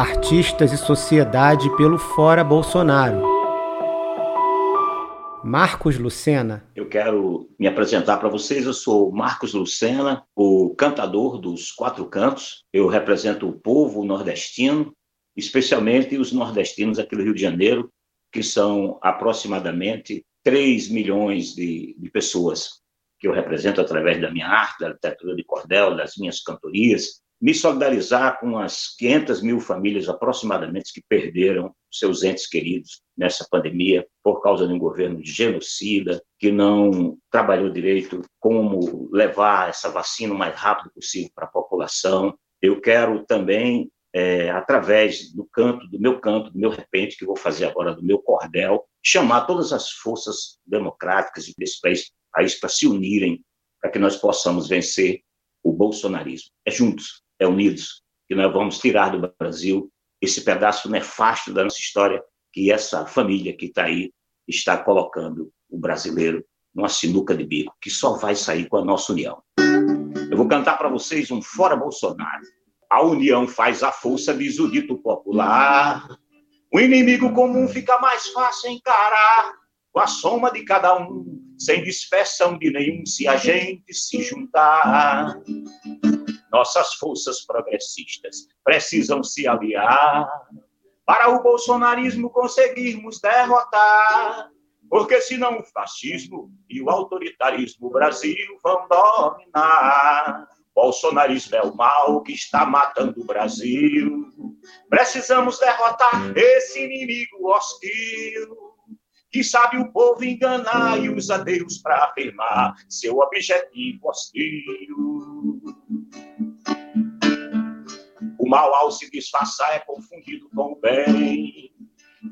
Artistas e Sociedade pelo Fora Bolsonaro. Marcos Lucena. Eu quero me apresentar para vocês. Eu sou Marcos Lucena, o cantador dos quatro cantos. Eu represento o povo nordestino, especialmente os nordestinos aqui do Rio de Janeiro, que são aproximadamente 3 milhões de, de pessoas que eu represento através da minha arte, da literatura de cordel, das minhas cantorias, me solidarizar com as 500 mil famílias aproximadamente que perderam seus entes queridos nessa pandemia por causa de um governo de genocida que não trabalhou direito como levar essa vacina o mais rápido possível para a população. Eu quero também, é, através do canto, do meu canto, do meu repente, que vou fazer agora do meu cordel, chamar todas as forças democráticas desse país, país para se unirem para que nós possamos vencer o bolsonarismo. É juntos, unidos que nós vamos tirar do Brasil esse pedaço nefasto da nossa história que essa família que está aí está colocando o brasileiro numa sinuca de bico, que só vai sair com a nossa união. Eu vou cantar para vocês um Fora Bolsonaro. A união faz a força, diz o dito popular. O inimigo comum fica mais fácil encarar com a soma de cada um, sem dispersão de nenhum, se a gente se juntar. Nossas forças progressistas precisam se aliar para o bolsonarismo conseguirmos derrotar. Porque senão o fascismo e o autoritarismo o Brasil vão dominar. Bolsonarismo é o mal que está matando o Brasil. Precisamos derrotar esse inimigo hostil que sabe o povo enganar e usa Deus para afirmar seu objetivo hostil. Mal, ao se disfarçar, é confundido com o bem.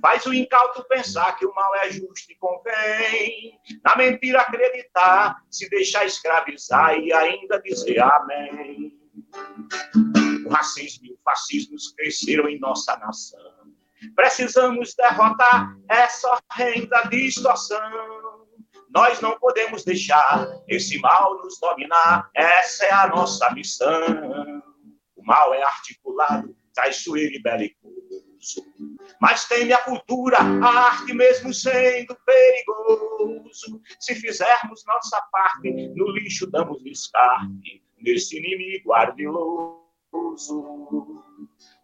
Faz o incauto pensar que o mal é justo e convém. Na mentira acreditar, se deixar escravizar e ainda dizer amém. O racismo e o fascismo cresceram em nossa nação. Precisamos derrotar essa renda distorção. Nós não podemos deixar esse mal nos dominar. Essa é a nossa missão. O mal é articulado, traiçoeiro e belicoso. Mas tem a cultura, a arte mesmo sendo perigoso. Se fizermos nossa parte, no lixo damos descarte nesse inimigo ardiloso.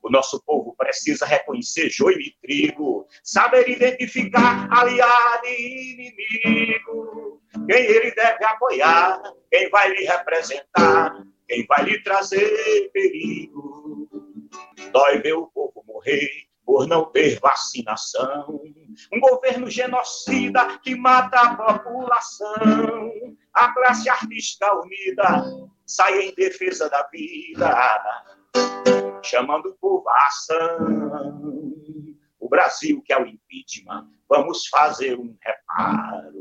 O nosso povo precisa reconhecer joio e trigo, saber identificar aliado e inimigo, quem ele deve apoiar, quem vai lhe representar, quem vai lhe trazer perigo. Dói o povo morrer por não ter vacinação. Um governo genocida que mata a população. A classe artística unida sai em defesa da vida chamando o povo à ação. O Brasil quer o impeachment, vamos fazer um reparo.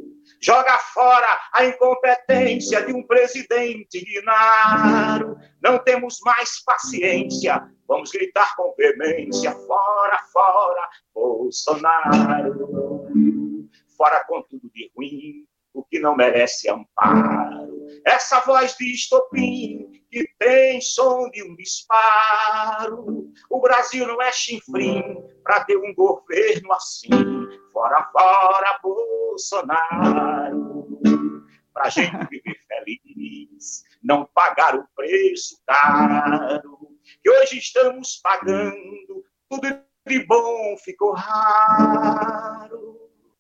Joga fora a incompetência de um presidente ignaro. Não temos mais paciência, vamos gritar com veemência: fora, fora, Bolsonaro. Fora com tudo de ruim, o que não merece amparo. Essa voz de estopim que tem som de um disparo. O Brasil não é chinfrim para ter um governo assim. Fora, fora, Bolsonaro. Para gente viver feliz, não pagar o preço caro que hoje estamos pagando. Tudo de bom ficou raro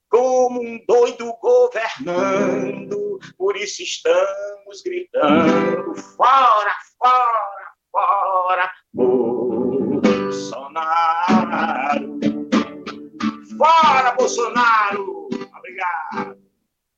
como um doido governando, por isso estamos gritando: fora, fora, fora, Bolsonaro! Fora, Bolsonaro!